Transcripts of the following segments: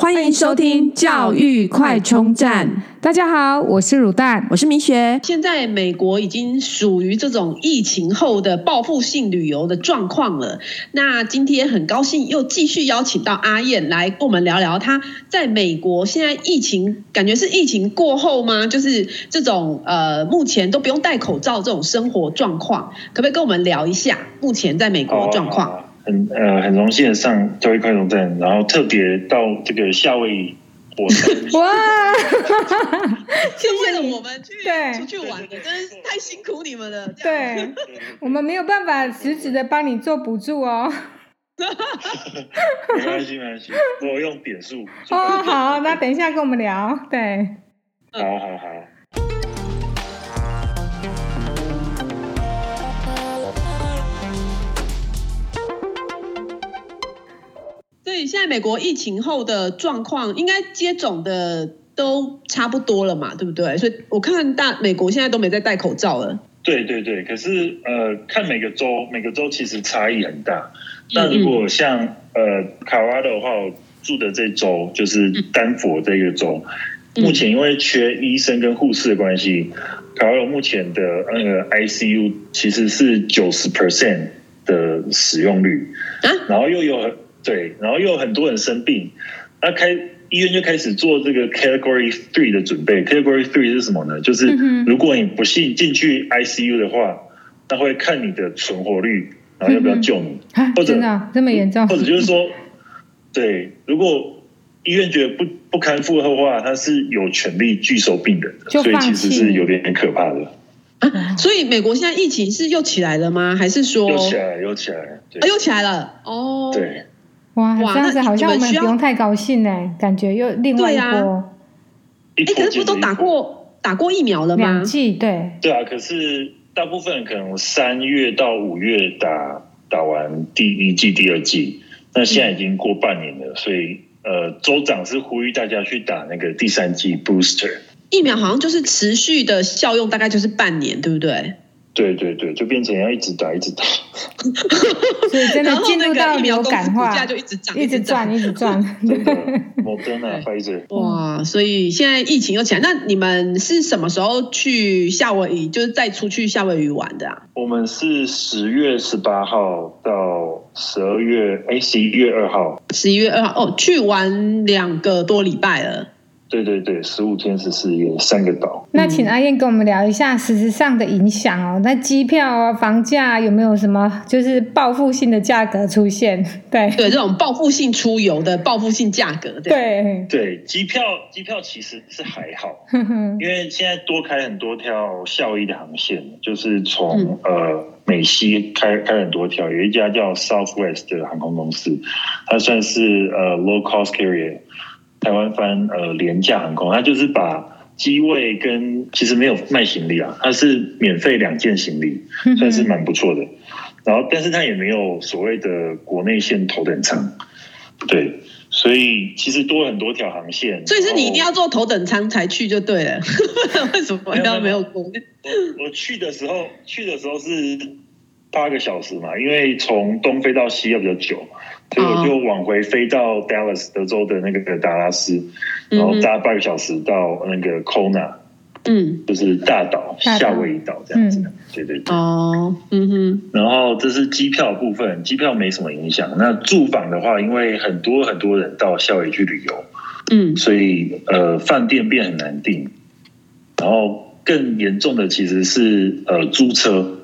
欢迎收听教育快充站。大家好，我是乳蛋，我是明学。现在美国已经属于这种疫情后的报复性旅游的状况了。那今天很高兴又继续邀请到阿燕来跟我们聊聊，她在美国现在疫情感觉是疫情过后吗？就是这种呃，目前都不用戴口罩这种生活状况，可不可以跟我们聊一下目前在美国的状况？很呃很荣幸的上教育快充站，然后特别到这个夏威夷火山。哇！就为了我们去对出去玩的，真是太辛苦你们了。对，我们没有办法实质的帮你做补助哦。没关系，没关系，我用点数。哦，好，那等一下跟我们聊。对，好好好。现在美国疫情后的状况，应该接种的都差不多了嘛，对不对？所以我看大美国现在都没在戴口罩了。对对对，可是呃，看每个州，每个州其实差异很大。那如果像呃卡罗拉多的话，我住的这州就是丹佛这个州，目前因为缺医生跟护士的关系，卡罗拉目前的那个 ICU 其实是九十 percent 的使用率，然后又有。对，然后又有很多人生病，那开医院就开始做这个 Category Three 的准备。Category Three 是什么呢？就是如果你不幸进去 ICU 的话，那会看你的存活率，然后要不要救你，嗯、或者真的这么严重？或者就是说，对，如果医院觉得不不堪负荷的话，他是有权利拒收病人的，所以其实是有点可怕的。啊，所以美国现在疫情是又起来了吗？还是说又起来了，又起来了？啊，又起来了哦，对。哇，这样子好像我们不用太高兴呢，感觉又另外一波。哎、啊，可是不都打过打过疫苗了吗？两剂，对。对啊，可是大部分人可能三月到五月打打完第一剂、第二剂，那现在已经过半年了，嗯、所以呃，州长是呼吁大家去打那个第三剂 booster 疫苗，好像就是持续的效用，大概就是半年，对不对？对对对，就变成要一直打一直打，所以真的进入到流感化，就一直涨，一直涨，一直赚。莫德纳、辉瑞。哇，所以现在疫情又起来，那你们是什么时候去夏威夷？就是再出去夏威夷玩的啊？我们是十月十八号到十二月，哎，十一月二号。十一月二号哦，去玩两个多礼拜了。对对对，十五天十四夜，三个岛。那请阿燕跟我们聊一下实质上的影响哦。那机票啊、房价有没有什么就是报复性的价格出现？对对，这种报复性出游的报复性价格，对对，对，机票机票其实是还好，因为现在多开很多条效益的航线，就是从、嗯、呃美西开开很多条，有一家叫 Southwest 的航空公司，它算是呃 low cost carrier。台湾翻呃廉价航空，它就是把机位跟其实没有卖行李啊，它是免费两件行李，算是蛮不错的。然后，但是它也没有所谓的国内线头等舱，对，所以其实多很多条航线。所以是你一定要坐头等舱才去就对了，为什么要没有国内？我我去的时候去的时候是八个小时嘛，因为从东飞到西要比较久。所以我就往回飞到 Dallas 德州的那个达拉斯，然后搭八个小时到那个 Kona，嗯，就是大岛夏威夷岛这样子。对对对。哦，嗯哼。然后这是机票部分，机票没什么影响。那住房的话，因为很多很多人到夏威夷去旅游，嗯，所以呃，饭店变很难订。然后更严重的其实是呃租车。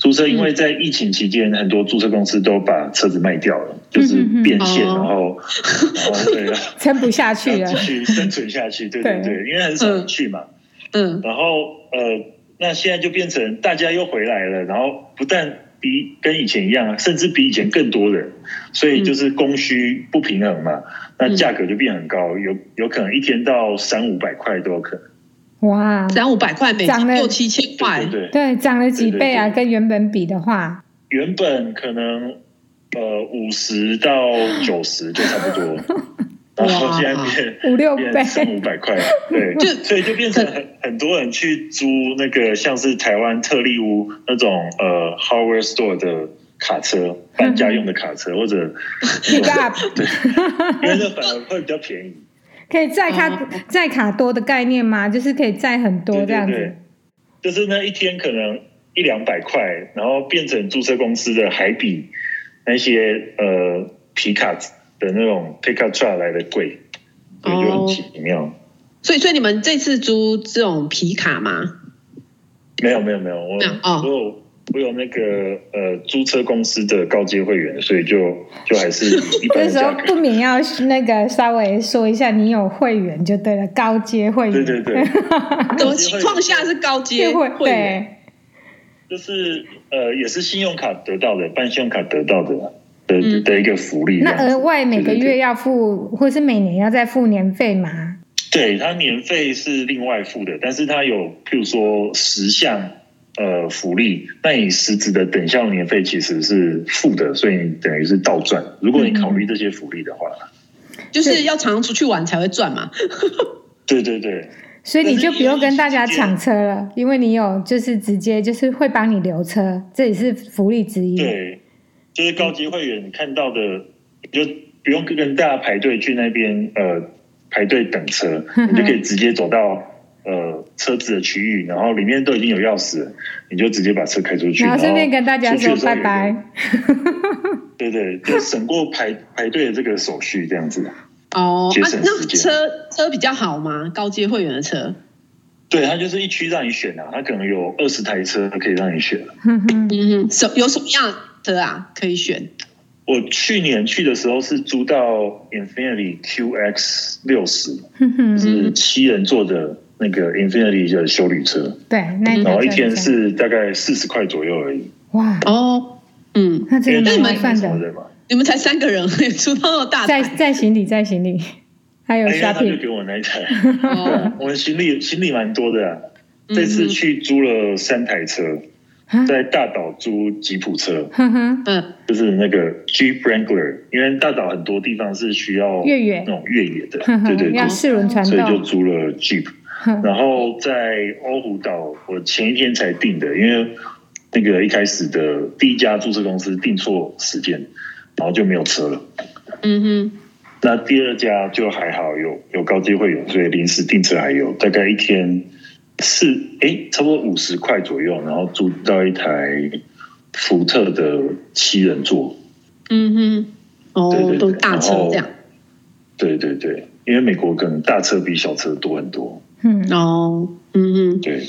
租车，因为在疫情期间，很多租车公司都把车子卖掉了，就是变现，然后，然后对，撑不下去了，继续生存下去，对对对，因为很少人去嘛，嗯，然后呃，那现在就变成大家又回来了，然后不但比跟以前一样，甚至比以前更多人，所以就是供需不平衡嘛，那价格就变很高，有有可能一天到三五百块都有可能。哇，涨五百块，每涨六七千块，对对，对，涨了几倍啊！跟原本比的话，原本可能呃五十到九十就差不多，然后现在变五六倍，四五百块，对，就所以就变成很很多人去租那个像是台湾特力屋那种呃 hardware store 的卡车，搬家用的卡车或者 pick up，对，因为那反而会比较便宜。可以载卡载卡多的概念吗？就是可以载很多这样子。就是那一天可能一两百块，然后变成租车公司的还比那些呃皮卡的那种 pickup truck 来的贵，所以就很奇妙。哦、所以，所以你们这次租这种皮卡吗？没有，没有，没有，我哦。我我有那个呃租车公司的高阶会员，所以就就还是 一般的价格。这时候不免要那个稍微说一下，你有会员就对了，高阶会员。对对对。什么情况下是高阶会员？对，就是呃也是信用卡得到的，办信用卡得到的的、嗯、的一个福利。那额外每个月要付，对对对，或是每年要再付年费吗？对，它年费是另外付的，但是它有譬如说十项。呃，福利，那你实质的等效年费其实是负的，所以你等于是倒赚。如果你考虑这些福利的话，嗯、就是要常常出去玩才会赚嘛。对对对，所以你就不用跟大家抢车了，因为你有就是直接就是会帮你留车，这也是福利之一。对，就是高级会员你看到的，你就不用跟大家排队去那边呃排队等车，你就可以直接走到。呃，车子的区域，然后里面都已经有钥匙，你就直接把车开出去，然后顺便跟大家说拜拜。对对，就省过排排队的这个手续，这样子。哦，啊，那车车比较好吗？高阶会员的车？对，它就是一区让你选啊，它可能有二十台车可以让你选。嗯哼，什有什么样的车啊可以选？我去年去的时候是租到 Infinity QX 六十，是七人座的。那个 Infinity 的修旅车，对，那然后一天是大概四十块左右而已。哇。哦，嗯，那这个蛮算的。你们才三个人，出到那么大，在在行李，在行李，还有 shopping。他就给我那一台。我们行李行李蛮多的啊。这次去租了三台车，在大岛租吉普车，嗯，就是那个 Jeep Wrangler，因为大岛很多地方是需要越野。那种越野的，对对对，要四轮传动，所以就租了 Jeep。然后在欧胡岛，我前一天才订的，因为那个一开始的第一家注册公司订错时间，然后就没有车了。嗯哼。那第二家就还好，有有高阶会员，所以临时订车还有大概一天四哎，差不多五十块左右，然后租到一台福特的七人座。嗯哼。哦，对对对，都大车这样。对对对，因为美国可能大车比小车多很多。嗯哦，嗯嗯，对。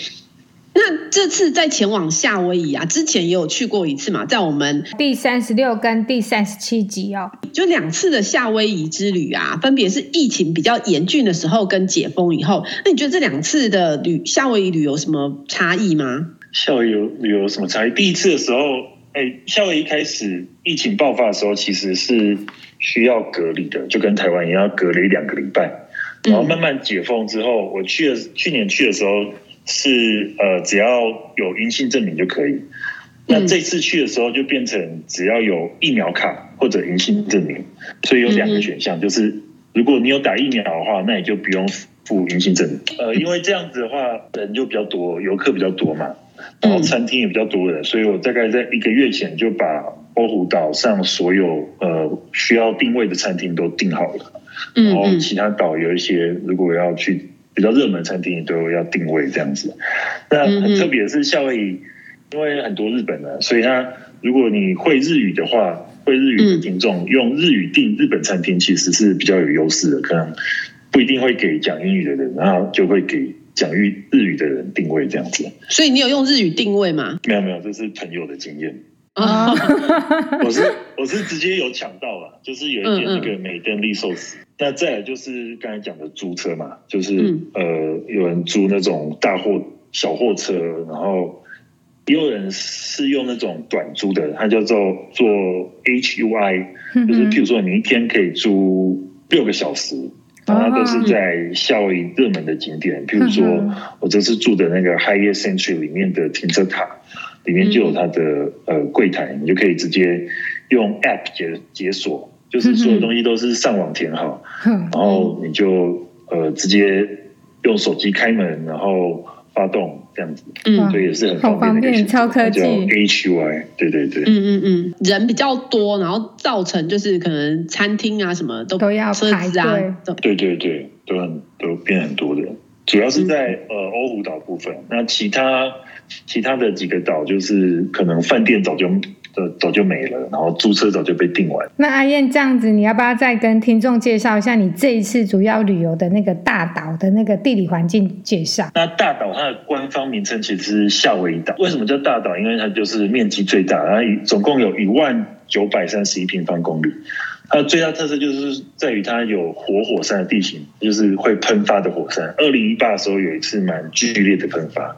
那这次在前往夏威夷啊，之前也有去过一次嘛，在我们第三十六跟第三十七集哦，就两次的夏威夷之旅啊，分别是疫情比较严峻的时候跟解封以后。那你觉得这两次的旅夏威夷旅游什么差异吗？夏威夷旅游有什么差异？第一次的时候，哎，夏威夷开始疫情爆发的时候，其实是需要隔离的，就跟台湾一样，要隔离两个礼拜。然后慢慢解封之后，我去的去年去的时候是呃，只要有阴性证明就可以。那这次去的时候就变成只要有疫苗卡或者阴性证明，所以有两个选项，就是如果你有打疫苗的话，那你就不用付阴性证明。呃，因为这样子的话人就比较多，游客比较多嘛，然后餐厅也比较多人，所以我大概在一个月前就把欧胡岛上所有呃需要定位的餐厅都订好了。然后其他岛有一些，如果要去比较热门餐厅，都要定位这样子。那很特别的是夏威夷，因为很多日本人，所以他如果你会日语的话，会日语的听众用日语订日本餐厅，其实是比较有优势的。可能不一定会给讲英语的人，然后就会给讲日日语的人定位这样子。所以你有用日语定位吗？没有没有，这是朋友的经验。啊，我是我是直接有抢到了，就是有一点那个美登利寿司。那再来就是刚才讲的租车嘛，就是、嗯、呃有人租那种大货小货车，然后也有人是用那种短租的，它叫做做 HUI，就是譬如说你一天可以租六个小时，然后它都是在夏威夷热门的景点，譬如说我这次住的那个 Hyatt Centric 里面的停车塔，里面就有它的呃柜台，你就可以直接用 App 解解锁。就是所有东西都是上网填好，然后你就呃直接用手机开门，然后发动这样子，嗯，所以也是很好方便，超科技。叫 HY，对对对，嗯嗯嗯，人比较多，然后造成就是可能餐厅啊什么都都要排队，对对对，都很都变很多的，主要是在、嗯、呃欧胡岛部分，那其他其他的几个岛就是可能饭店早就。早就没了，然后租车早就被订完。那阿燕这样子，你要不要再跟听众介绍一下你这一次主要旅游的那个大岛的那个地理环境介绍？那大岛它的官方名称其实是夏威夷岛。为什么叫大岛？因为它就是面积最大，然后总共有一万九百三十一平方公里。它最大特色就是在于它有活火山的地形，就是会喷发的火山。二零一八的时候有一次蛮剧烈的喷发。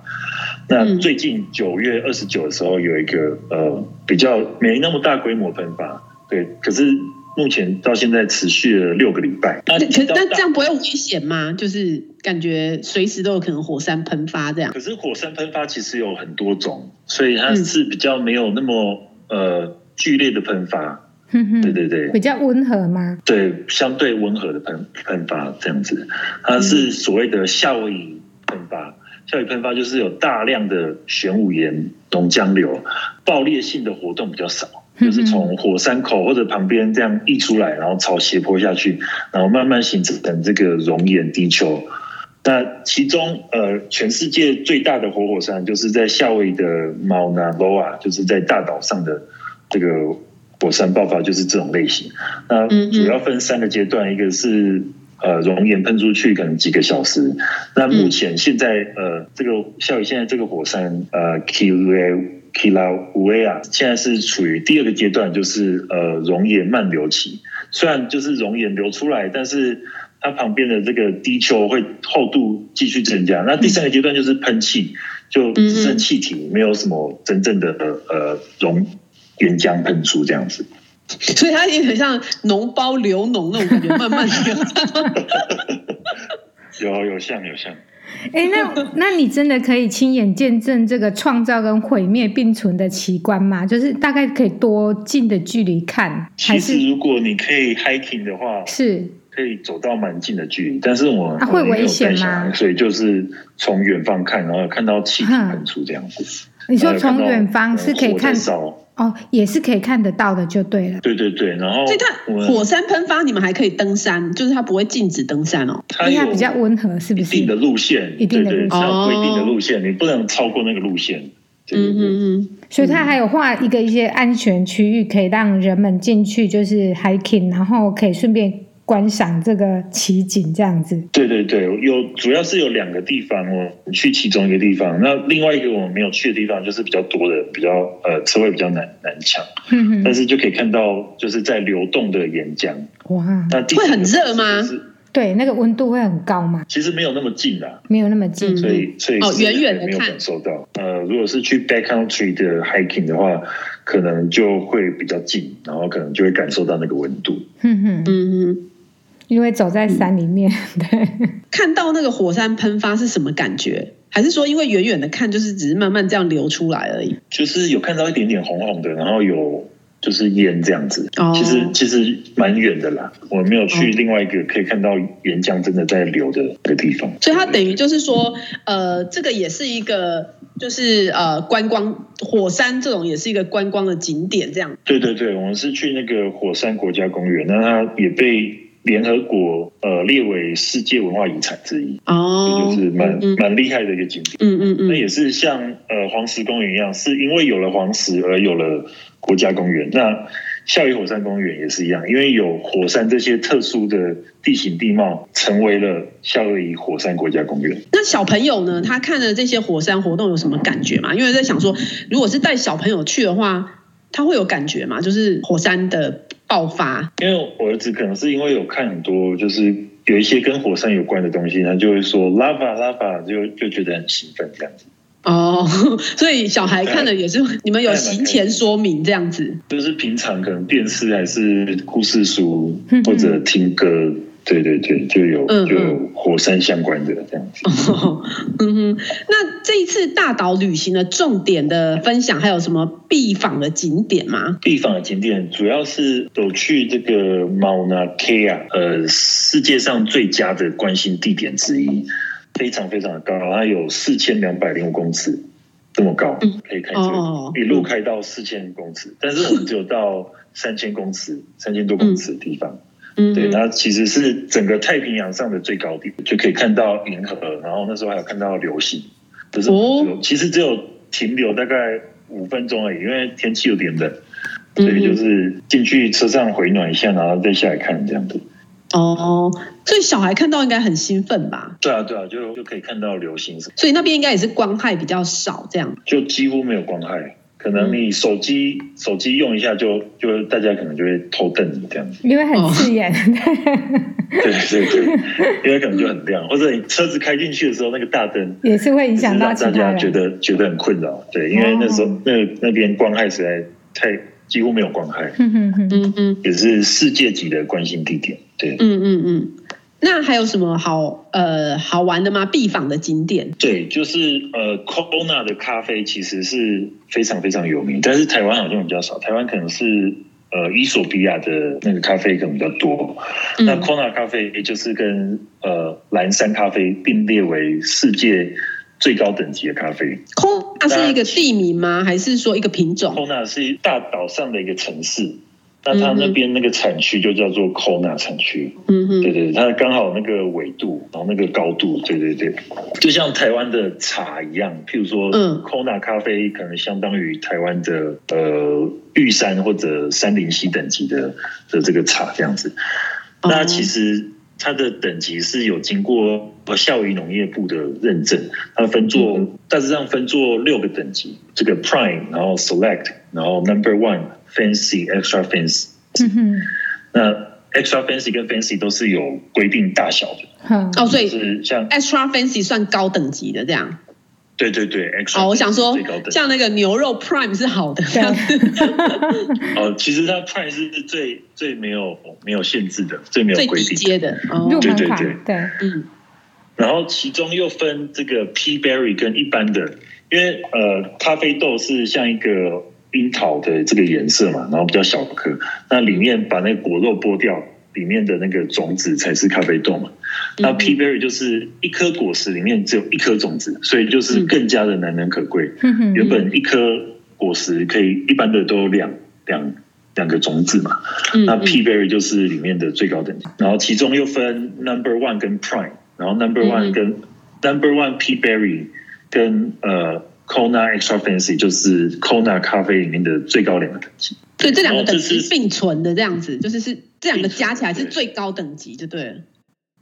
那最近九月二十九的时候有一个呃比较没那么大规模喷发，对，可是目前到现在持续了六个礼拜。那那这样不会危险吗？就是感觉随时都有可能火山喷发这样。可是火山喷发其实有很多种，所以它是比较没有那么呃剧烈的喷发。嗯对对对，比较温和吗？对，相对温和的喷喷发这样子，它是所谓的夏威夷喷发。夏威夷喷发就是有大量的玄武岩熔浆流，爆裂性的活动比较少，就是从火山口或者旁边这样溢出来，然后朝斜坡下去，然后慢慢形成这个熔岩地球。那其中呃，全世界最大的活火山就是在夏威夷的 Mauna Loa，就是在大岛上的这个火山爆发，就是这种类型。那主要分三个阶段，一个是。呃，熔岩喷出去可能几个小时。那目前现在呃，这个夏雨现在这个火山呃 Kilauea 现在是处于第二个阶段，就是呃熔岩漫流期。虽然就是熔岩流出来，但是它旁边的这个地丘会厚度继续增加。那第三个阶段就是喷气，就只剩气体，没有什么真正的呃熔岩浆喷出这样子。所以它也很像脓包流脓那种感觉，慢慢流。有有像有像。哎、欸，那那你真的可以亲眼见证这个创造跟毁灭并存的奇观吗？就是大概可以多近的距离看？其实如果你可以 hiking 的话，是可以走到蛮近的距离，但是我啊会危险吗？所以就是从远方看，然后看到气体喷出这样子。你说从远方是可以看到。哦，也是可以看得到的，就对了。对对对，然后所以它火山喷发，你们还可以登山，就是它不会禁止登山哦。因为它比较温和，是不是？一定的路线，一定的路线，规定的路线，你不能超过那个路线。嗯嗯嗯。所以它还有画一个一些安全区域，可以让人们进去，就是 hiking，然后可以顺便。观赏这个奇景，这样子。对对对，有主要是有两个地方哦，去其中一个地方。那另外一个我们没有去的地方，就是比较多的，比较呃车位比较难难抢。嗯哼。但是就可以看到，就是在流动的岩浆。哇。那会很热吗？对，那个温度会很高吗？其实没有那么近啦，没有那么近，所以所以哦，远远的没有感受到。呃，如果是去 backcountry 的 hiking 的话，可能就会比较近，然后可能就会感受到那个温度。嗯哼，嗯哼。因为走在山里面，对，看到那个火山喷发是什么感觉？还是说因为远远的看，就是只是慢慢这样流出来而已？就是有看到一点点红红的，然后有就是烟这样子。哦，其实其实蛮远的啦，我没有去另外一个可以看到岩浆真的在流的的地方。所以它等于就是说，呃，这个也是一个就是呃观光火山这种也是一个观光的景点，这样。对对对，我们是去那个火山国家公园，那它也被。联合国呃列为世界文化遗产之一哦，就是蛮蛮厉害的一个景点。嗯嗯嗯，那也是像呃黄石公园一样，是因为有了黄石而有了国家公园。那夏威夷火山公园也是一样，因为有火山这些特殊的地形地貌，成为了夏威夷火山国家公园。那小朋友呢？他看了这些火山活动有什么感觉吗？因为在想说，如果是带小朋友去的话，他会有感觉吗？就是火山的。爆发，因为我儿子可能是因为有看很多，就是有一些跟火山有关的东西，他就会说 lava lava，就就觉得很兴奋这样子。哦，所以小孩看的也是你们有行前说明这样子，就是平常可能电视还是故事书或者听歌。对对对，就有就有火山相关的这样子。嗯哼，那这一次大岛旅行的重点的分享，还有什么必访的景点吗？必访的景点主要是有去这个 Mauna Kea，呃，世界上最佳的观星地点之一。非常非常的高，它有四千两百零五公尺这么高，嗯可以开车、哦一路开到四千公尺，但是我们只有到三千公尺、三千多公尺的地方。嗯，对，它其实是整个太平洋上的最高点，就可以看到银河，然后那时候还有看到流星，就是其实只有停留大概五分钟而已，因为天气有点冷，嗯所以就是进去车上回暖一下，然后再下来看这样子。哦，所以小孩看到应该很兴奋吧？对啊，对啊，就就可以看到流星所以那边应该也是光害比较少，这样。就几乎没有光害。可能你手机、手机用一下就就大家可能就会偷瞪你这样子，因为很刺眼。对对对，因为可能就很亮，或者你车子开进去的时候那个大灯也是会影响到大家人。觉得觉得很困扰，对，因为那时候、哦。那那边光害实在太几乎没有光害，哼哼哼嗯嗯。也是世界级的观星地点，对。嗯嗯嗯。那还有什么好呃好玩的吗？必访的景点？对，就是呃，Kona 的咖啡其实是非常非常有名，但是台湾好像比较少，台湾可能是呃伊索比亚的那个咖啡可能比较多，嗯那 Kona 咖啡也就是跟呃蓝山咖啡并列为世界最高等级的咖啡。Kona 是一个地名吗？还是说一个品种？Kona 是大岛上的一个城市，那它那边那个产区就叫做 Kona 产区。嗯哼，对对，它刚好那个纬度，然后那个高度，对对对，就像台湾的茶一样，譬如说，嗯，Kona 咖啡可能相当于台湾的呃玉山或者山林溪等级的的这个茶这样子。哦。那其实它的等级是有经过夏威夷农业部的认证，它分作、嗯大致上分作六个等级，这个 Prime，然后 Select，然后 Number One、Fancy、Extra Fancy。嗯哼。那 Extra Fancy 跟 Fancy 都是有规定大小的，哼哦，所以是像 extra fancy 算高等级的这样。对对对，Extra 哦，我想说最高等，像那个牛肉 prime 是好的，这样子哦，其实它 Prime 是最最没有没有限制的，最没有最低规定的。阶的。哦。入，门对对对。对，嗯。然后其中又分这个 P berry 跟一般的，因为呃咖啡豆是像一个樱桃的这个颜色嘛，然后比较小颗，那里面把那个果肉剥掉，里面的那个种子才是咖啡豆嘛。那嗯。P berry 就是一颗果实里面只有一颗种子，所以就是更加的难能可贵。原本一颗果实可以一般的都有两两两个种子嘛，那嗯。嗯 P berry 就是里面的最高等级，然后其中又分 Number One 跟 Prime，然后 Number 嗯。One 跟 Number One P berry 跟呃 Kona Extra Fancy 就是 Kona 咖啡里面的最高两个等级。所以这两个等级并存的这样子，就是是这两个加起来是最高等级，就对了。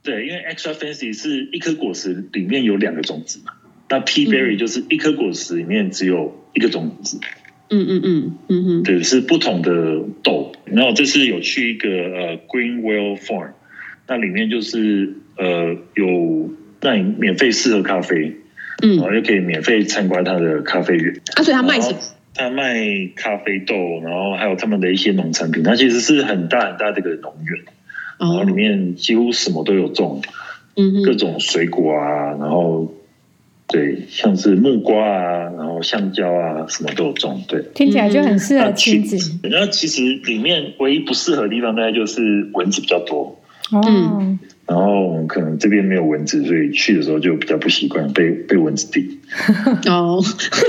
对，因为 Extra Fancy 是一颗果实里面有两个种子嘛，那 P 嗯 berry 就是一颗果实里面只有一个种子。嗯嗯嗯嗯哼，对，是不同的豆。然后这次有去一个呃 Greenwell Farm，那里面就是呃有让你免费试喝咖啡，嗯然后又可以免费参观他的咖啡园。啊，所以他卖什么？他卖咖啡豆，然后还有他们的一些农产品。它其实是很大很大的一个农园，然后哦里，面几乎什么都有种，嗯哼，各种水果啊，然后对，像是木瓜啊，然后香蕉啊，什么都有种。对。听起来就很适合亲子那其实里面唯一不适合的地方，大概就是蚊子比较多。哦。然后我们可能这边没有蚊子，所以去的时候就比较不习惯被被蚊子叮。哦，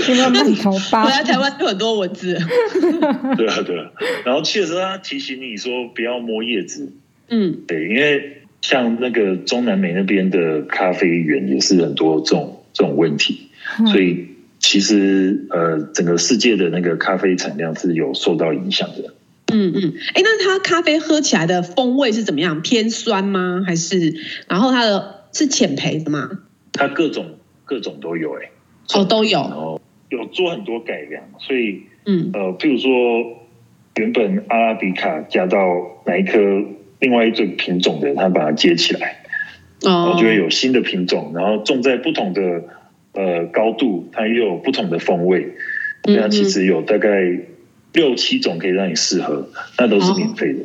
因为满头包回，来台湾就很多蚊子。对啊，对啊。然后去的时候，他提醒你说不要摸叶子，嗯对，因为像那个中南美那边的咖啡园也是很多这种这种问题，所以其实呃，整个世界的那个咖啡产量是有受到影响的。嗯嗯，哎，那它咖啡喝起来的风味是怎么样？偏酸吗？还是然后它的是浅焙的吗？它各种各种都有哎、哦，都然有。后有做很多改良，所以嗯呃，譬如说原本阿拉比卡加到哪一颗另外一种品种的，它把它接起来，然哦后就会有新的品种，然后种在不同的呃高度，它又有不同的风味。嗯那其实有大概六七种可以让你试喝，那都是免费的。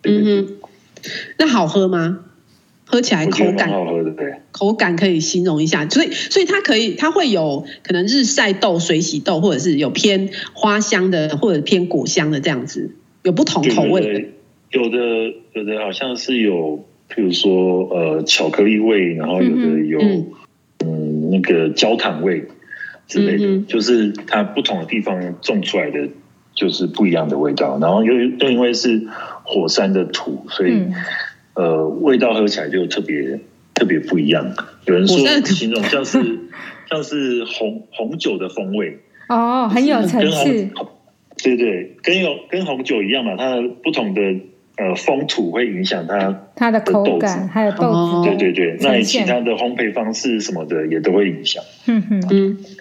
对对对。嗯哼，那好喝吗？喝起来口感。好喝的，对。口感可以形容一下，所以所以它可以它会有可能日晒豆、水洗豆，或者是有偏花香的，或者偏果香的这样子，有不同口味。有的有的好像是有，譬如说呃巧克力味，然后有的有、嗯。那个焦糖味之类的，嗯、就是它不同的地方种出来的就是不一样的味道。然后又又因为是火山的土，所以、嗯、呃味道喝起来就特别特别不一样。有人说形容像是像是红红酒的风味哦，很有层次。对对，跟有跟红酒一样嘛，它的不同的。呃，风土会影响它它的口感，还有豆子。对对对，那其他的烘焙方式什么的也都会影响。嗯嗯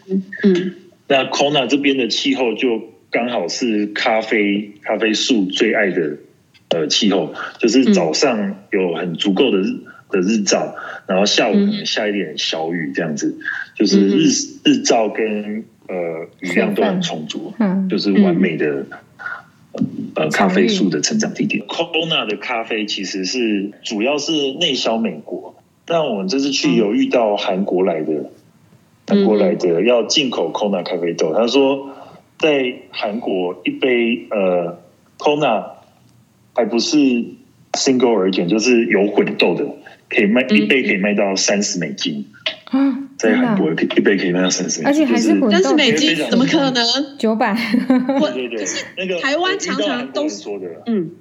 嗯嗯。那 Kona 这边的气候就刚好是咖啡咖啡树最爱的呃气候，就是早上有很足够的日的日照，然后下午可能下一点小雨这样子，就是日日照跟呃雨量都很充足，嗯，就是完美的。呃，咖啡树的成长地点。Kona 的咖啡其实是主要是内销美国，但我们这次去有遇到韩国来的，韩国来的要进口 Kona 咖啡豆。他说，在韩国一杯呃 Kona 还不是 single origin，就是有混豆的，可以卖一杯可以卖到三十美金。嗯，在韩国一杯可以卖到三十美金，而且还是混豆，三十美金怎么可能？九百，对对对，那个台湾常常都说的，嗯，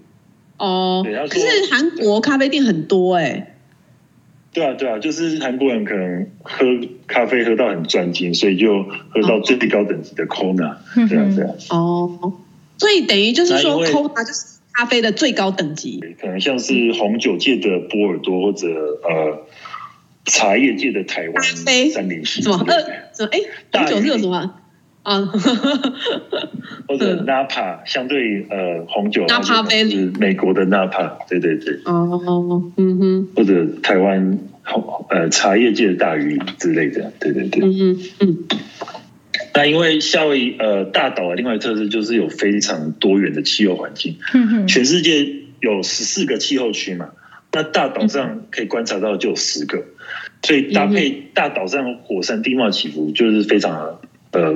哦，可是韩国咖啡店很多哎，对啊对啊，就是韩国人可能喝咖啡喝到很专精，所以就喝到最高等级的 Kona，对啊对啊，哦，所以等于就是说 Kona 就是咖啡的最高等级，可能像是红酒界的波尔多或者呃。茶叶界的台湾三零七，什么？呃什么？哎，红酒是有什么啊？或者 Napa 相对呃红酒，Napa Valley 美国的 Napa，对对对，哦嗯哼，或者台湾呃茶叶界的大鱼之类的，对对对，嗯嗯嗯。那因为夏威夷呃大岛的另外特色就是有非常多元的气候环境，嗯哼，全世界有十四个气候区嘛，那大岛上可以观察到就有十个。所以搭配大岛上火山地貌起伏，就是非常呃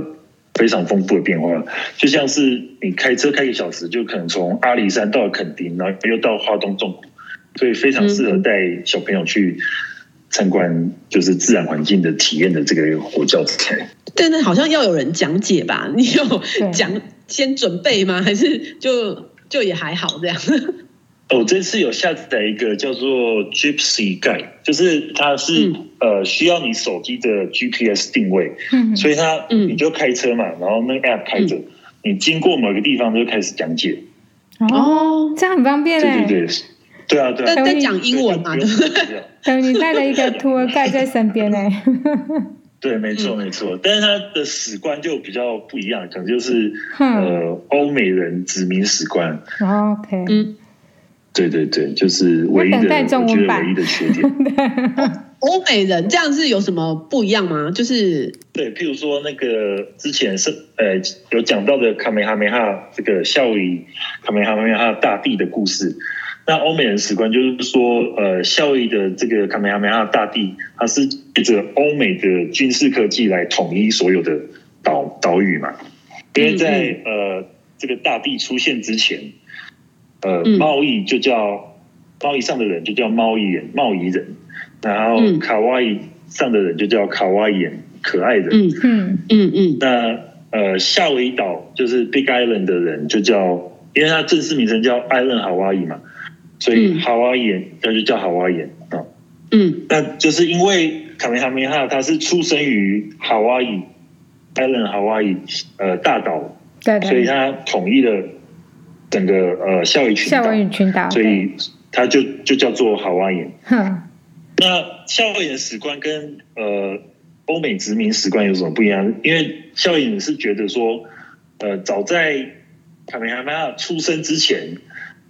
非常丰富的变化。就像是你开车开一个小时，就可能从阿里山到垦丁，然后又到花东纵谷，所以非常适合带小朋友去参观，就是自然环境的体验的这个火教材。但那好像要有人讲解吧？你有讲先准备吗？还是就就也还好这样？我这次有下载一个叫做 Gypsy Guide，就是它是、嗯、呃需要你手机的 GPS 定位，嗯，所以它嗯你就开车嘛，然后那个 App 开着，嗯、你经过某个地方就开始讲解。哦，这样很方便嘞。对对对，对啊对啊。在在讲英文嘛，对不 对？等你带了一个 Tour Guide 在身边呢。对，没错没错，但是它的史观就比较不一样，可能就是呃欧美人殖民史观。OK，嗯。对对对，就是唯一的，我觉得唯一的缺点。欧美人这样是有什么不一样吗？就是对，譬如说那个之前是呃有讲到的卡梅哈梅哈这个夏威夷卡梅哈梅哈大帝的故事，那欧美人史观就是说，呃，夏威夷的这个卡梅哈梅哈大帝，它是借着欧美的军事科技来统一所有的岛岛屿嘛，因为在嗯嗯呃这个大帝出现之前。呃，贸易就叫贸易上的人就叫贸易人，贸易人，然后卡哇伊上的人就叫卡哇伊人，可爱人。嗯嗯嗯嗯。那呃，夏威夷岛就是 Big Island 的人就叫，因为它正式名称叫 Island Hawaii 嘛，所以哈哇伊人他就叫哈哇伊人啊。嗯，那就是因为卡梅哈梅哈他是出生于哈哇伊 Island Hawaii 呃大岛，所以他统一了。整个呃夏威夷群岛，夏威夷群岛，所以它就就叫做夏威夷。哼，那夏威夷的史观跟呃欧美殖民史观有什么不一样？因为夏威夷是觉得说，呃，早在卡梅哈梅哈出生之前，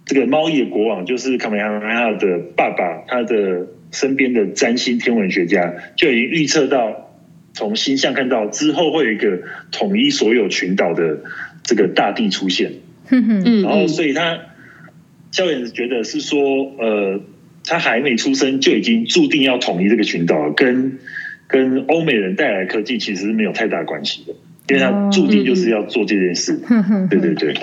这个猫裔的国王就是卡梅哈梅哈的爸爸，他的身边的占星天文学家就已经预测到，从星象看到之后会有一个统一所有群岛的这个大地出现。嗯嗯，然后所以他教练觉得是说，呃，他还没出生就已经注定要统一这个群岛，跟跟欧美人带来科技其实是没有太大关系的，因为他注定就是要做这件事。嗯嗯，对对对。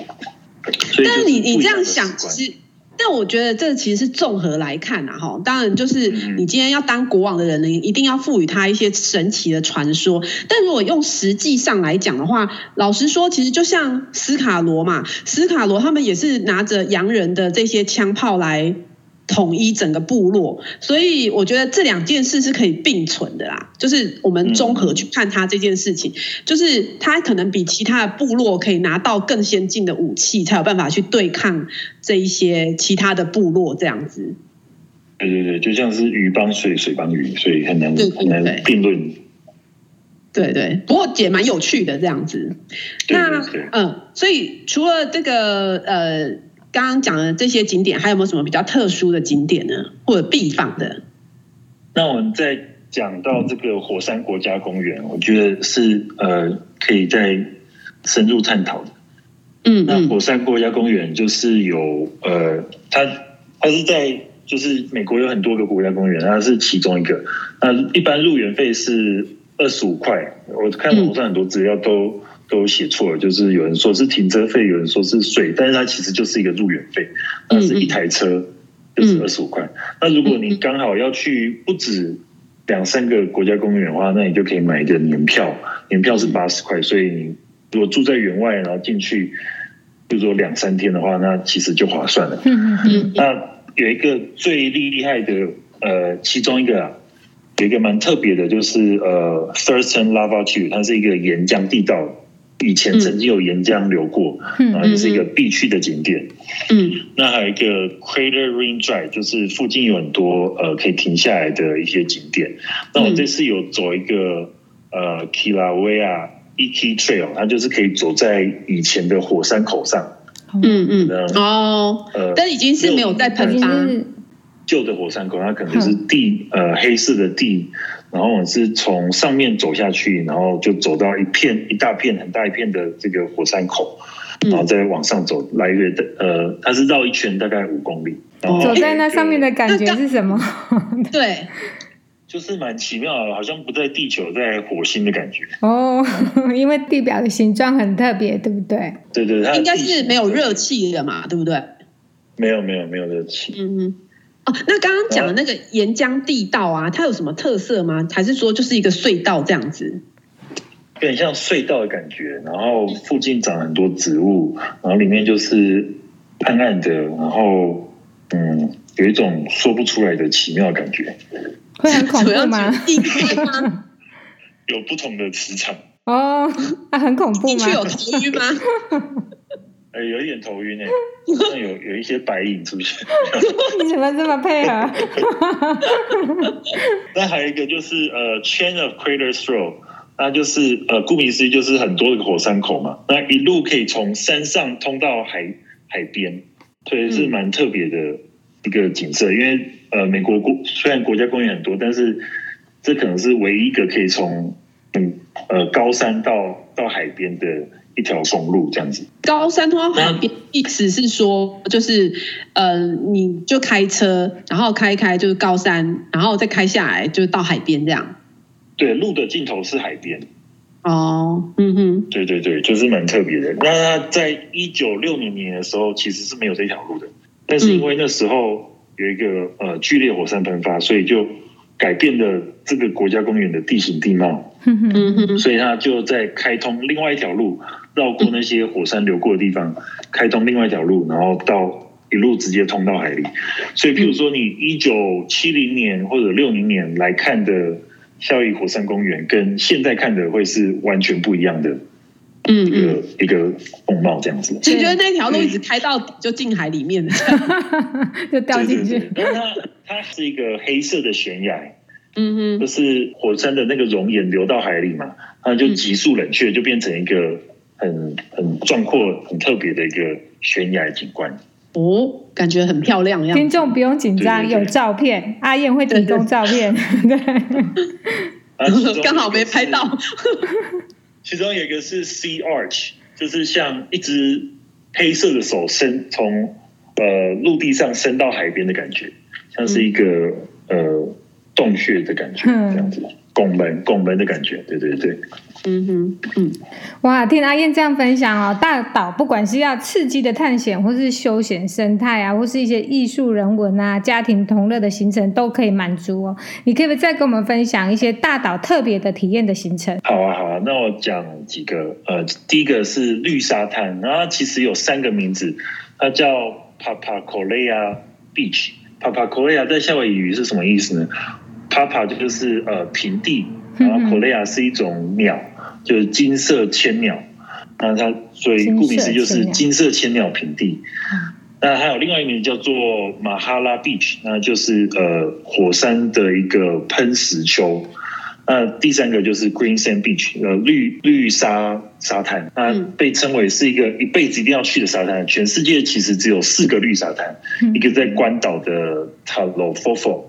但是你你这样想，其实但我觉得这其实是综合来看啊，哈，当然就是你今天要当国王的人呢，一定要赋予他一些神奇的传说。但如果用实际上来讲的话，老实说，其实就像斯卡罗嘛，斯卡罗他们也是拿着洋人的这些枪炮来。统一整个部落，所以我觉得这两件事是可以并存的啦。就是我们综合去看他这件事情，嗯、就是他可能比其他的部落可以拿到更先进的武器，才有办法去对抗这一些其他的部落这样子。对对对，就像是鱼帮水，水帮鱼，所以很难很难辩论。对对，不过也蛮有趣的这样子。那嗯，所以除了这个呃。刚刚讲的这些景点，还有没有什么比较特殊的景点呢？或者必访的？那我们再讲到这个火山国家公园，我觉得是呃可以再深入探讨的。嗯，那火山国家公园就是有呃，它它是在就是美国有很多个国家公园，它是其中一个。那一般入园费是二十五块，我看网上很多资料都。都写错了，就是有人说是停车费，有人说是税，但是它其实就是一个入园费，那是一台车就是二十五块。那如果你刚好要去不止两三个国家公园的话，那你就可以买一个年票，年票是八十块，所以你如果住在园外，然后进去，比如说两三天的话，那其实就划算了。那有一个最厉害的，呃，其中一个啊，有一个蛮特别的，就是呃，Thurston Lava Tube，它是一个岩浆地道。以前曾经有岩浆流过，嗯、然后也是一个必去的景点。嗯，那还有一个 Crater Ring Drive，就是附近有很多呃可以停下来的一些景点。那我这次有走一个呃 Kilauea Iki Trail，它就是可以走在以前的火山口上。嗯嗯哦，呃，但已经是没有在喷发。旧的火山口，它可能就是地呃黑色的地。然后我是从上面走下去，然后就走到一片一大片很大一片的这个火山口，然后再往上走，来回的呃，它是绕一圈大概五公里。走在那上面的感觉是什么？对，就是蛮奇妙的，好像不在地球，在火星的感觉。哦，因为地表的形状很特别，对不对？对对，它应该是没有热气的嘛，对不对？没有没有没有热气。嗯嗯。哦，那刚刚讲的那个岩浆地道啊，它有什么特色吗？还是说就是一个隧道这样子？有点像隧道的感觉，然后附近长很多植物，然后里面就是暗暗的，然后嗯，有一种说不出来的奇妙感觉。会很恐怖吗？有不同的磁场哦，那很恐怖吗？会有头晕吗？哎，有一点头晕哎，好像有有一些白影出现。你怎么这么配合？那还有一个就是呃，Chain of Craters Road，那就是呃，顾名思义就是很多的火山口嘛。那一路可以从山上通到海海边，所以是蛮特别的一个景色。因为呃，美国国虽然国家公园很多，但是这可能是唯一一个可以从嗯呃高山到到海边的。一条松路这样子，高山通海边，意思是说，就是呃，你就开车，然后开开就是高山，然后再开下来就是到海边这样。对，路的尽头是海边。哦，嗯哼，对对对，就是蛮特别的。那在一九六零年的时候，其实是没有这条路的，但是因为那时候有一个呃剧烈火山喷发，所以就改变了这个国家公园的地形地貌。嗯哼，所以他就在开通另外一条路。绕过那些火山流过的地方，开通另外一条路，然后到一路直接通到海里。所以，譬如说你一九七零年或者六零年来看的夏威夷火山公园，跟现在看的会是完全不一样的，嗯，一个一个风貌这样子。其实觉得那条路一直开到底就进海里面了，就掉进去。然后它它是一个黑色的悬崖，嗯哼，就是火山的那个熔岩流到海里嘛，它就急速冷却，就变成一个。很很壮阔、很特别的一个悬崖景观哦，感觉很漂亮。听众不用紧张，对对对，有照片，阿燕会提供照片。对，刚好没拍到。其中有一个是 Sea Arch，就是像一只黑色的手伸从呃陆地上伸到海边的感觉，像是一个、嗯、呃洞穴的感觉，这样子。拱门拱门的感觉，对对对。嗯哼，嗯，哇，听阿燕这样分享哦，大岛不管是要刺激的探险，或是休闲生态啊，或是一些艺术人文啊、家庭同乐的行程，都可以满足哦。你可以不可以再跟我们分享一些大岛特别的体验的行程？好啊，好啊，那我讲几个。呃，第一个是绿沙滩，然后其实有三个名字，它叫 Papakolea Beach。Papakolea 在夏威夷语是什么意思呢？Papa 就是呃平地。然后 Kolea 是一种鸟，就是金色千鸟。那它所以顾名思义就是金色千鸟平地。那还有另外一名叫做 Mahala Beach，那就是呃火山的一个喷石丘。那第三个就是 Green Sand Beach，呃绿绿沙沙滩。那被称为是一个一辈子一定要去的沙滩。全世界其实只有四个绿沙滩，一个在关岛的 Talofofo。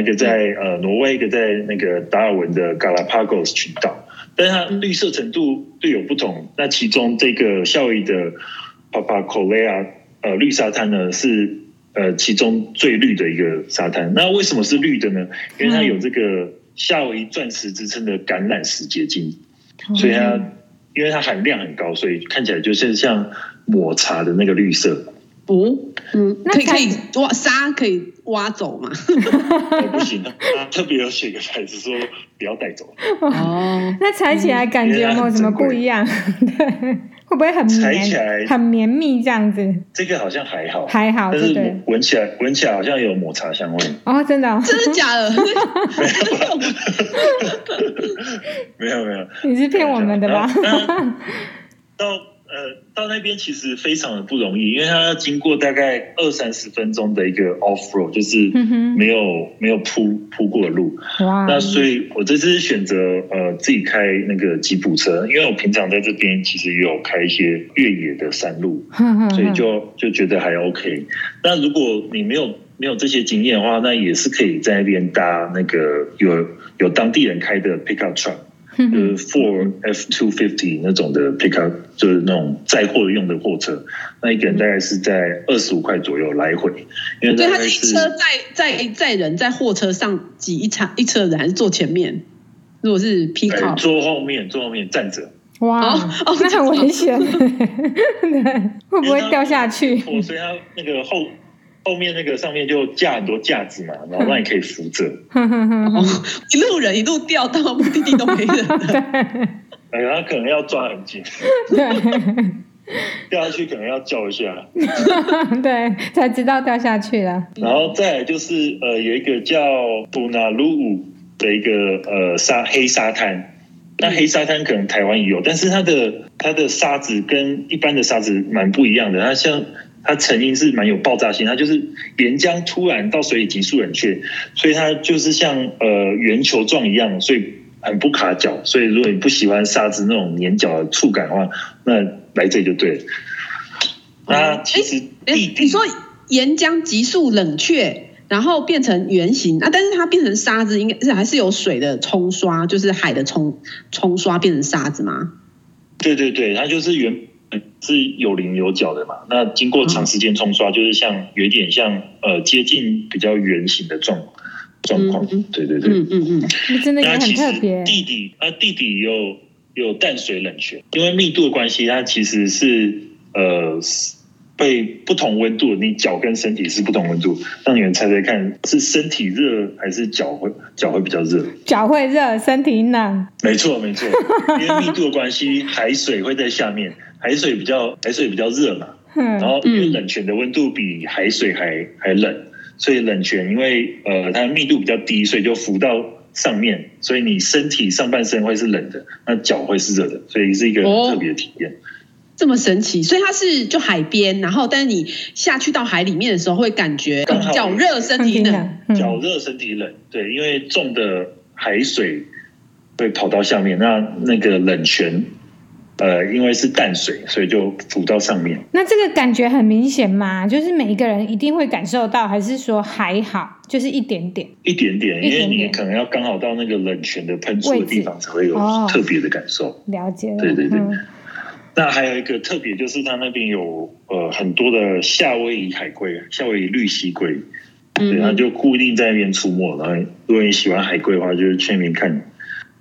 一个在呃挪威，一个在那个达尔文的 Galapagos 群岛，但是它绿色程度略有不同。那其中这个夏威夷的 Papakolea 呃绿沙滩呢，是呃其中最绿的一个沙滩。那为什么是绿的呢？因为它有这个夏威夷钻石之称的橄榄石结晶，所以它因为它含量很高，所以看起来就是像抹茶的那个绿色。哦，嗯，可以可以挖沙可以挖走吗？不行，的特别有写个牌子说不要带走。哦，那踩起来感觉有没有什么不一样？对，会不会很绵？踩起来很绵密这样子？这个好像还好，还好，但是闻起来闻起来好像有抹茶香味。哦，真的？真的假的？没有没有，你是骗我们的吧？到。呃，到那边其实非常的不容易，因为它要经过大概二三十分钟的一个 off road，就是没有、嗯、没有铺铺过的路。哇！那所以我这次选择呃自己开那个吉普车，因为我平常在这边其实也有开一些越野的山路，所以就就觉得还 OK。那如果你没有没有这些经验的话，那也是可以在那边搭那个有有当地人开的 pickup truck。就是 Ford F-250 那种的 pickup，就是那种载货用的货车，那一个人大概是在二十五块左右来回。因为对，他是一车载载载人在货车上挤一车一车人，还是坐前面？如果是 pickup，坐后面，坐后面站着。哇，哦，那很危险，对，会不会掉下去？所以他那个后。后面那个上面就架很多架子嘛，然后让你可以扶着，一路人一路掉到目的地都没人。哎呀，他可能要抓很紧，对，掉下去可能要叫一下，对，才知道掉下去了。然后再来就是呃，有一个叫布纳鲁武的一个呃沙黑沙滩，那黑沙滩可能台湾也有，但是它的它的沙子跟一般的沙子蛮不一样的，它像。它成因是蛮有爆炸性，它就是岩浆突然到水里急速冷却，所以它就是像呃圆球状一样，所以很不卡脚。所以如果你不喜欢沙子那种黏脚的触感的话，那来这里就对了。那其实地你说岩浆急速冷却，然后变成圆形啊，但是它变成沙子，应该是还是有水的冲刷，就是海的冲冲刷变成沙子吗？对对对，它就是圆。是有棱有角的嘛？那经过长时间冲刷，就是像有一点像呃接近比较圆形的状状况。对对对，嗯嗯嗯，真的也很特别。地底啊，地底有有淡水冷泉，因为密度的关系，它其实是呃。被不同温度，你脚跟身体是不同温度，让你们猜猜看，是身体热还是脚会脚会比较热？脚会热，身体冷。没错没错，因为密度的关系，海水会在下面，海水比较海水比较热嘛，然后因为冷泉的温度比海水还还冷，所以冷泉因为呃它的密度比较低，所以就浮到上面，所以你身体上半身会是冷的，那脚会是热的，所以是一个特别的体验。哦这么神奇，所以它是就海边，然后但是你下去到海里面的时候，会感觉脚热身体冷，脚热身体冷，对，因为重的海水会跑到下面，那那个冷泉，呃，因为是淡水，所以就浮到上面。那这个感觉很明显吗？就是每一个人一定会感受到，还是说还好，就是一点点，一点点，因为你可能要刚好到那个冷泉的喷出的地方，才会有特别的感受。哦、了解了，对对对。嗯 那还有一个特别，就是它那边有呃很多的夏威夷海龟，夏威夷绿蜥龟，对，它就固定在那边出没。然后如果你喜欢海龟的话，就是去那边看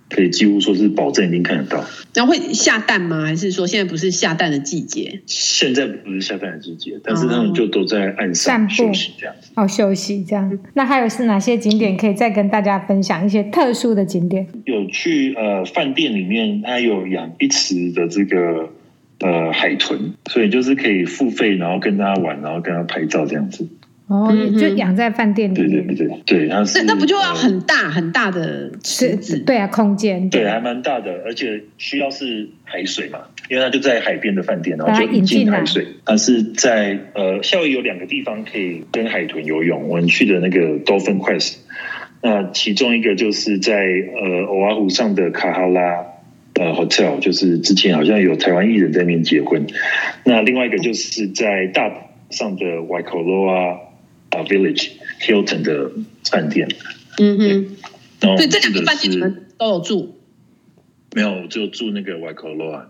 可以几乎说是保证一定看得到。然后会下蛋吗？还是说现在不是下蛋的季节？现在不是下蛋的季节，但是他们就都在岸上休息这样子。哦，休息这样。那还有是哪些景点可以再跟大家分享一些特殊的景点？有去呃饭店里面，它有养一池的这个呃海豚，所以就是可以付费，然后跟他玩，然后跟他拍照这样子。哦，就养在饭店里面。对对对对，它是。那那不就要很大很大的池子？对啊，空间。对，还蛮大的，而且需要是海水嘛，因为它就在海边的饭店，然后就引进海水。它是在呃，夏威夷有两个地方可以跟海豚游泳，我们去的那个 Dolphin Quest，那其中一个就是在呃欧阿湖上的卡哈拉呃 Hotel，就是之前好像有台湾艺人在那边结婚。那另外一个就是在大上的 Waikoloa。啊，Village Hilton 的饭店，嗯哼，对，这两个饭店你们都有住？没有，就住那个 Waikoloa。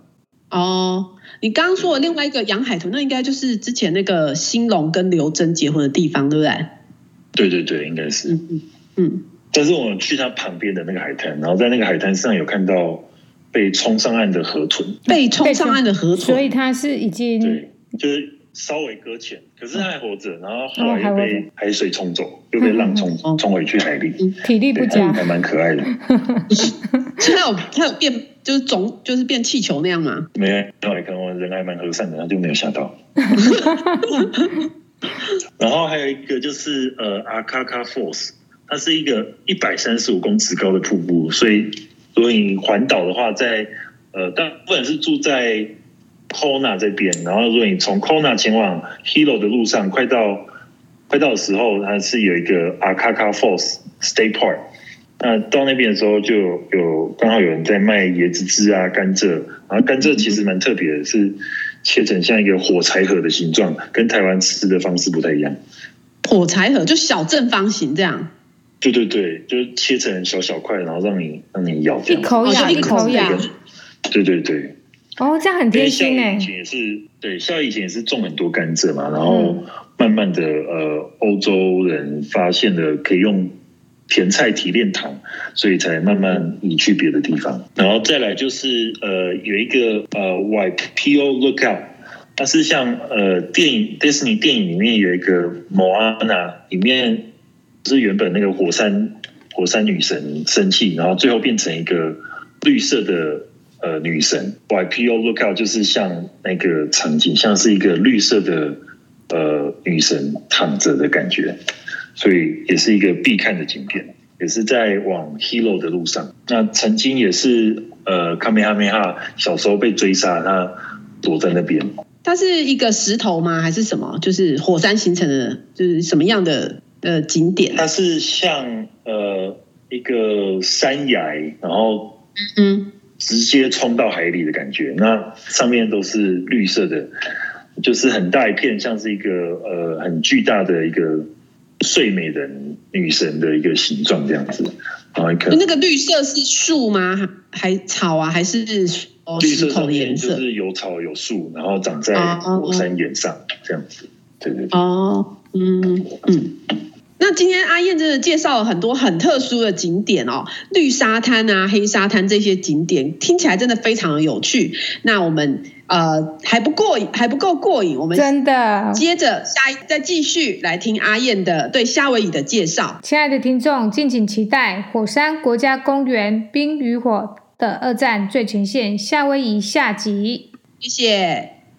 哦，你刚刚说的另外一个杨海豚，那应该就是之前那个兴隆跟刘真结婚的地方，对不对？对对对，应该是。嗯嗯。但是我们去他旁边的那个海滩，然后在那个海滩上有看到被冲上岸的河豚，被冲上岸的河豚，所以它是已经对，就是。稍微搁浅，可是他还活着，然后后来又被海水冲走，又被浪冲冲回去海里，体力不佳，还蛮可爱的。他有他有变，就是肿，就是变气球那样吗？没有，可能我人还蛮和善的，他就没有吓到。然后还有一个就是呃，Akaka Falls，它是一个一百三十五公尺高的瀑布，所以如果你环岛的话，在呃，大部分是住在。Kona 这边，然后如果你从 Kona 前往 Hilo 的路上，快到快到的时候，它是有一个 Akaka Falls State Park。那到那边的时候，就有刚好有人在卖椰子汁啊、甘蔗。然后甘蔗其实蛮特别的，是切成像一个火柴盒的形状，跟台湾吃的方式不太一样。火柴盒就小正方形这样。对对对，就是切成小小块，然后让你让你咬，一口咬一口咬。对对对。哦，这样很贴心哎。以前也是对，像以前也是种很多甘蔗嘛，然后慢慢的，呃，欧洲人发现了可以用甜菜提炼糖，所以才慢慢移去别的地方。然后再来就是呃，有一个呃，Waipio Lookout，它是像呃电影迪士尼电影里面有一个 Moana，里面是原本那个火山火山女神生气，然后最后变成一个绿色的。呃，女神 Waipio Lookout 就是像那个场景，像是一个绿色的呃女神躺着的感觉，所以也是一个必看的景点，也是在往 Hilo 的路上。那曾经也是呃卡梅哈梅哈小时候被追杀，他躲在那边。它是一个石头吗？还是什么？就是火山形成的，就是什么样的呃景点？它是像呃一个山崖，然后嗯。直接冲到海里的感觉，那上面都是绿色的，就是很大一片，像是一个呃很巨大的一个睡美人女神的一个形状这样子。然后看，那个绿色是树吗？还草啊？还是绿色的颜色？就是有草有树，然后长在火山岩上这样子。对对对。哦，嗯嗯。那今天阿燕真的介绍了很多很特殊的景点哦，绿沙滩啊、黑沙滩这些景点听起来真的非常的有趣。那我们呃还不过瘾，还不够过瘾，我们真的接着下一再继续来听阿燕的对夏威夷的介绍。亲爱的听众，敬请期待火山国家公园冰与火的二战最前线夏威夷下集。谢谢。